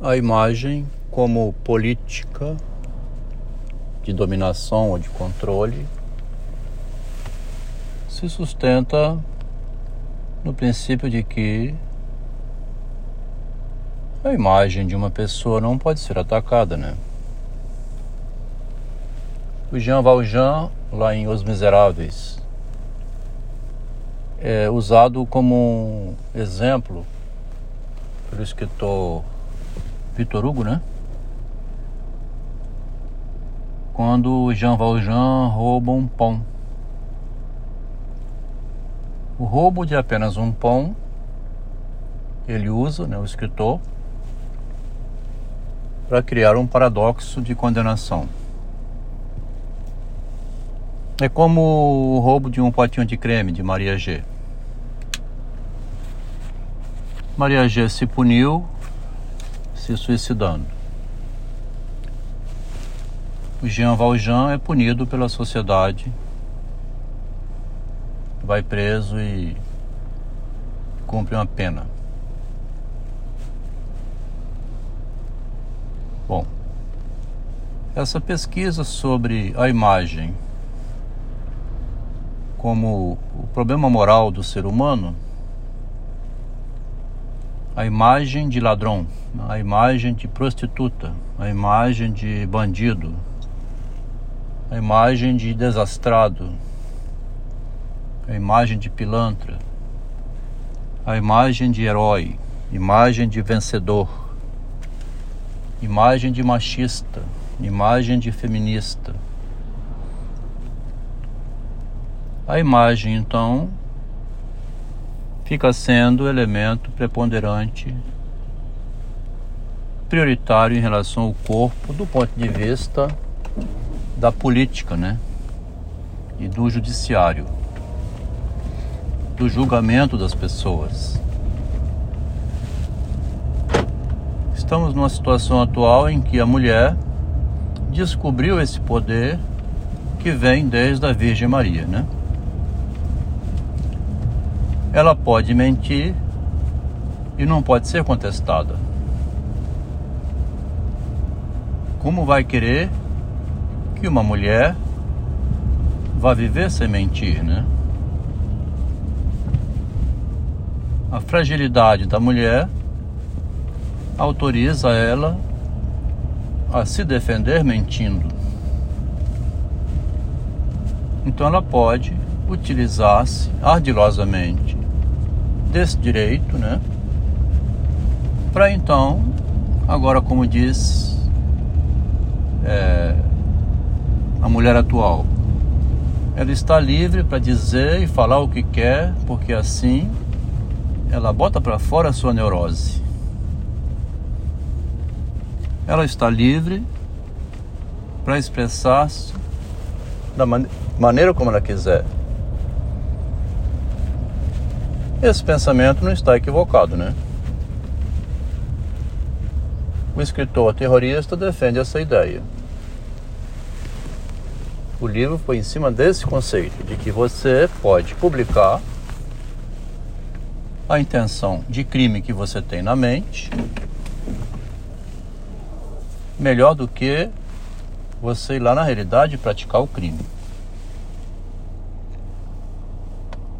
a imagem como política de dominação ou de controle se sustenta no princípio de que a imagem de uma pessoa não pode ser atacada, né? O Jean Valjean, lá em Os Miseráveis, é usado como um exemplo pelo escritor Vitor Hugo, né? Quando Jean Valjean rouba um pão. O roubo de apenas um pão, ele usa, né, o escritor, para criar um paradoxo de condenação. É como o roubo de um potinho de creme de Maria G. Maria G se puniu se suicidando. O Jean Valjean é punido pela sociedade, vai preso e cumpre uma pena. Bom, essa pesquisa sobre a imagem como o problema moral do ser humano a imagem de ladrão, a imagem de prostituta, a imagem de bandido, a imagem de desastrado, a imagem de pilantra, a imagem de herói, imagem de vencedor, imagem de machista, imagem de feminista. A imagem, então, fica sendo elemento preponderante, prioritário em relação ao corpo do ponto de vista da política, né? E do judiciário, do julgamento das pessoas. Estamos numa situação atual em que a mulher descobriu esse poder que vem desde a Virgem Maria, né? Ela pode mentir e não pode ser contestada. Como vai querer que uma mulher vá viver sem mentir, né? A fragilidade da mulher autoriza ela a se defender mentindo. Então ela pode utilizar-se ardilosamente desse direito, né? Para então, agora como diz é, a mulher atual, ela está livre para dizer e falar o que quer, porque assim ela bota para fora a sua neurose. Ela está livre para expressar-se da man maneira como ela quiser. Esse pensamento não está equivocado, né? O escritor terrorista defende essa ideia. O livro foi em cima desse conceito de que você pode publicar a intenção de crime que você tem na mente melhor do que você ir lá na realidade praticar o crime.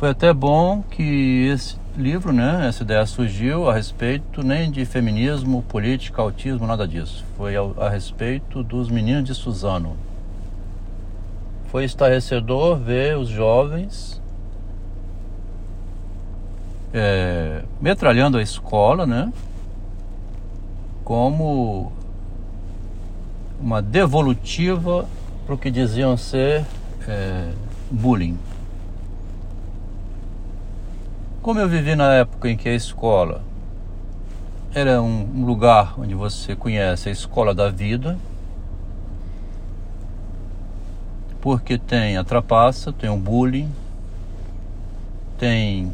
Foi até bom que esse livro, né, essa ideia surgiu a respeito nem de feminismo, política, autismo, nada disso. Foi a, a respeito dos meninos de Suzano. Foi estarrecedor ver os jovens é, metralhando a escola, né? Como uma devolutiva para o que diziam ser é, bullying. Como eu vivi na época em que a escola era um lugar onde você conhece a escola da vida, porque tem a trapaça, tem o bullying, tem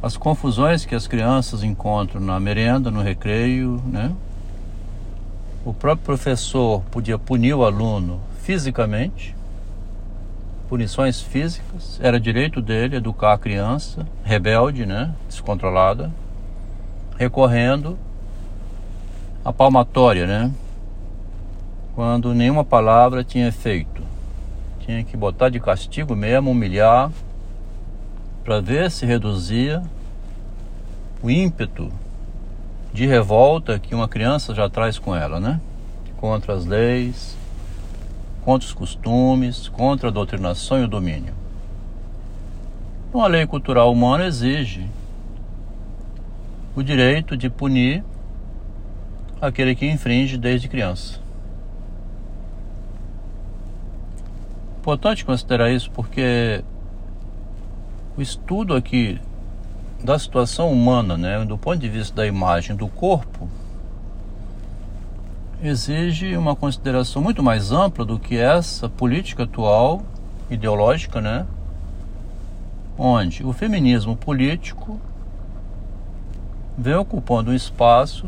as confusões que as crianças encontram na merenda, no recreio, né? O próprio professor podia punir o aluno fisicamente punições físicas, era direito dele educar a criança, rebelde, né, descontrolada, recorrendo a palmatória, né? Quando nenhuma palavra tinha efeito. Tinha que botar de castigo mesmo, humilhar, para ver se reduzia o ímpeto de revolta que uma criança já traz com ela, né? Contra as leis, contra os costumes, contra a doutrinação e o domínio. Então, a lei cultural humana exige o direito de punir aquele que infringe desde criança. Importante considerar isso porque o estudo aqui da situação humana, né, do ponto de vista da imagem do corpo, exige uma consideração muito mais ampla do que essa política atual, ideológica, né, onde o feminismo político vem ocupando um espaço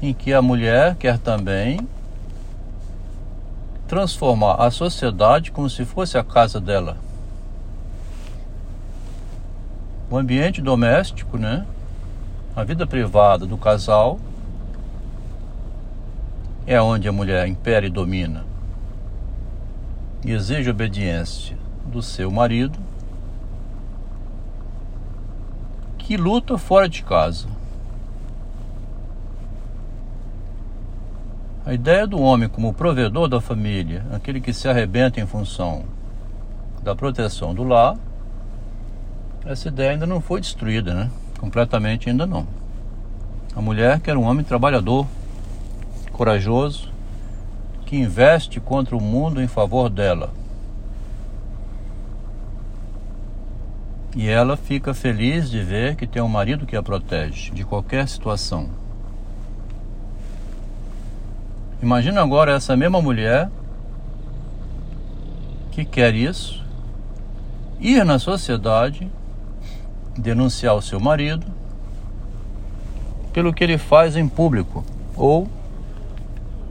em que a mulher quer também transformar a sociedade como se fosse a casa dela. O ambiente doméstico, né? A vida privada do casal é onde a mulher impera e domina e exige obediência do seu marido que luta fora de casa. A ideia do homem como provedor da família, aquele que se arrebenta em função da proteção do lar, essa ideia ainda não foi destruída, né? Completamente ainda não. A mulher quer um homem trabalhador, corajoso, que investe contra o mundo em favor dela. E ela fica feliz de ver que tem um marido que a protege de qualquer situação. Imagina agora essa mesma mulher que quer isso, ir na sociedade, denunciar o seu marido pelo que ele faz em público ou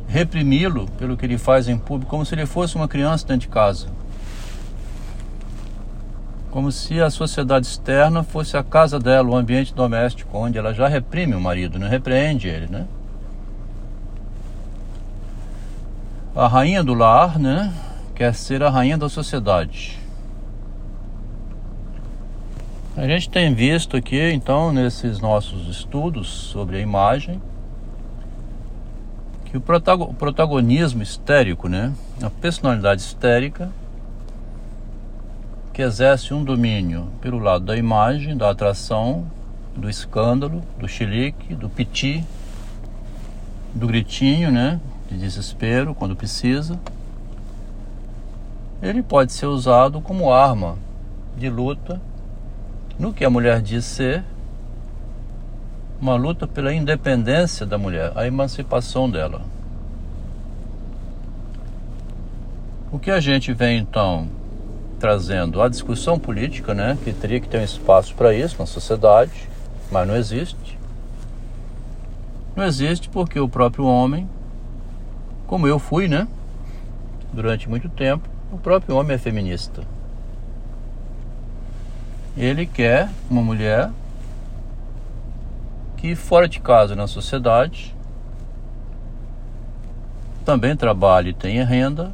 reprimi-lo pelo que ele faz em público, como se ele fosse uma criança dentro de casa. Como se a sociedade externa fosse a casa dela, o ambiente doméstico, onde ela já reprime o marido, não repreende ele, né? A rainha do lar, né? Quer ser a rainha da sociedade. A gente tem visto aqui, então, nesses nossos estudos sobre a imagem, que o protagonismo histérico, né? A personalidade histérica que exerce um domínio pelo lado da imagem, da atração, do escândalo, do chilique, do piti, do gritinho, né? de desespero quando precisa, ele pode ser usado como arma de luta no que a mulher diz ser uma luta pela independência da mulher, a emancipação dela. O que a gente vem então trazendo a discussão política, né, que teria que ter um espaço para isso na sociedade, mas não existe. Não existe porque o próprio homem como eu fui, né? Durante muito tempo, o próprio homem é feminista. Ele quer uma mulher que fora de casa na sociedade também trabalhe e tenha renda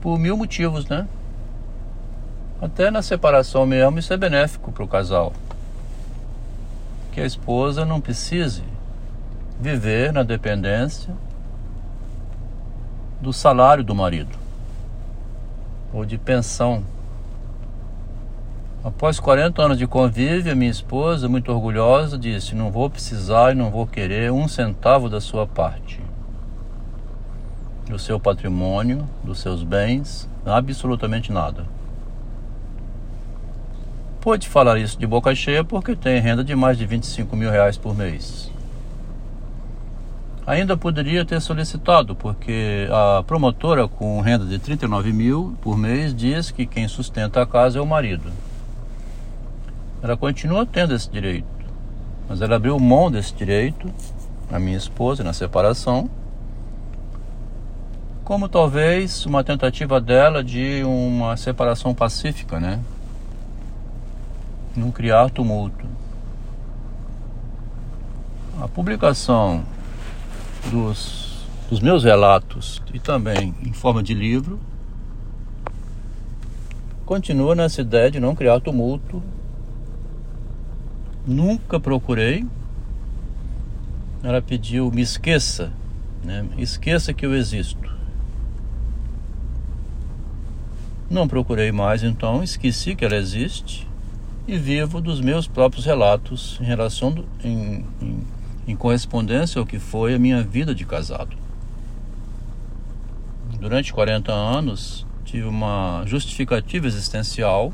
por mil motivos, né? Até na separação mesmo isso é benéfico para o casal. Que a esposa não precise viver na dependência do salário do marido ou de pensão. Após 40 anos de convívio, minha esposa, muito orgulhosa, disse: Não vou precisar e não vou querer um centavo da sua parte, do seu patrimônio, dos seus bens, absolutamente nada. Pode falar isso de boca cheia porque tem renda de mais de 25 mil reais por mês. Ainda poderia ter solicitado, porque a promotora com renda de 39 mil por mês diz que quem sustenta a casa é o marido. Ela continua tendo esse direito, mas ela abriu mão desse direito, a minha esposa, na separação, como talvez uma tentativa dela de uma separação pacífica, né? Não criar tumulto. a publicação dos, dos meus relatos e também em forma de livro continua nessa ideia de não criar tumulto. Nunca procurei. Ela pediu me esqueça, né? esqueça que eu existo. Não procurei mais, então esqueci que ela existe e vivo dos meus próprios relatos em relação do, em, em, em correspondência ao que foi a minha vida de casado. Durante 40 anos tive uma justificativa existencial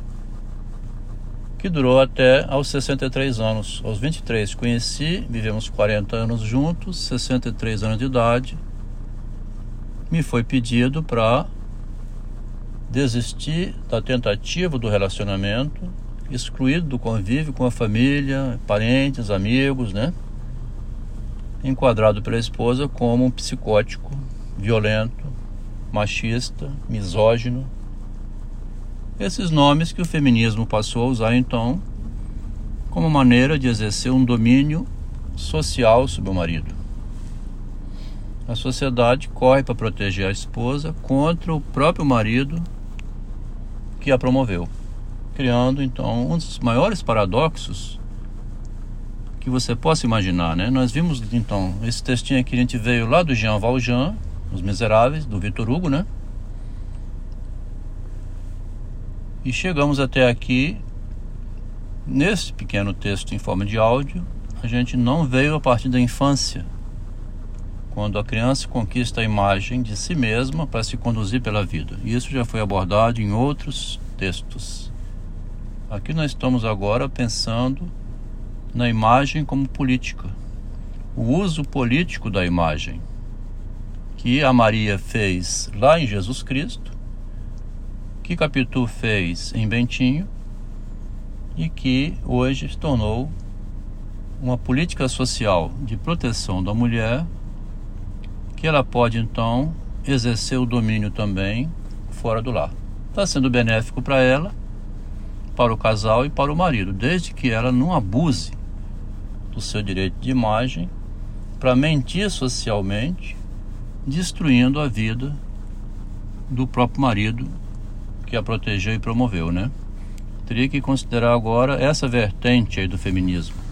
que durou até aos 63 anos. Aos 23 conheci, vivemos 40 anos juntos, 63 anos de idade. Me foi pedido para desistir da tentativa do relacionamento excluído do convívio com a família, parentes, amigos, né? Enquadrado pela esposa como um psicótico, violento, machista, misógino. Esses nomes que o feminismo passou a usar então como maneira de exercer um domínio social sobre o marido. A sociedade corre para proteger a esposa contra o próprio marido que a promoveu criando então um dos maiores paradoxos que você possa imaginar, né? Nós vimos então esse textinho aqui a gente veio lá do Jean Valjean, Os Miseráveis, do Victor Hugo, né? E chegamos até aqui nesse pequeno texto em forma de áudio, a gente não veio a partir da infância, quando a criança conquista a imagem de si mesma para se conduzir pela vida. Isso já foi abordado em outros textos. Aqui nós estamos agora pensando na imagem como política, o uso político da imagem que a Maria fez lá em Jesus Cristo, que Capitu fez em Bentinho e que hoje se tornou uma política social de proteção da mulher, que ela pode então exercer o domínio também fora do lar. Está sendo benéfico para ela para o casal e para o marido, desde que ela não abuse do seu direito de imagem para mentir socialmente, destruindo a vida do próprio marido que a protegeu e promoveu, né? Teria que considerar agora essa vertente aí do feminismo.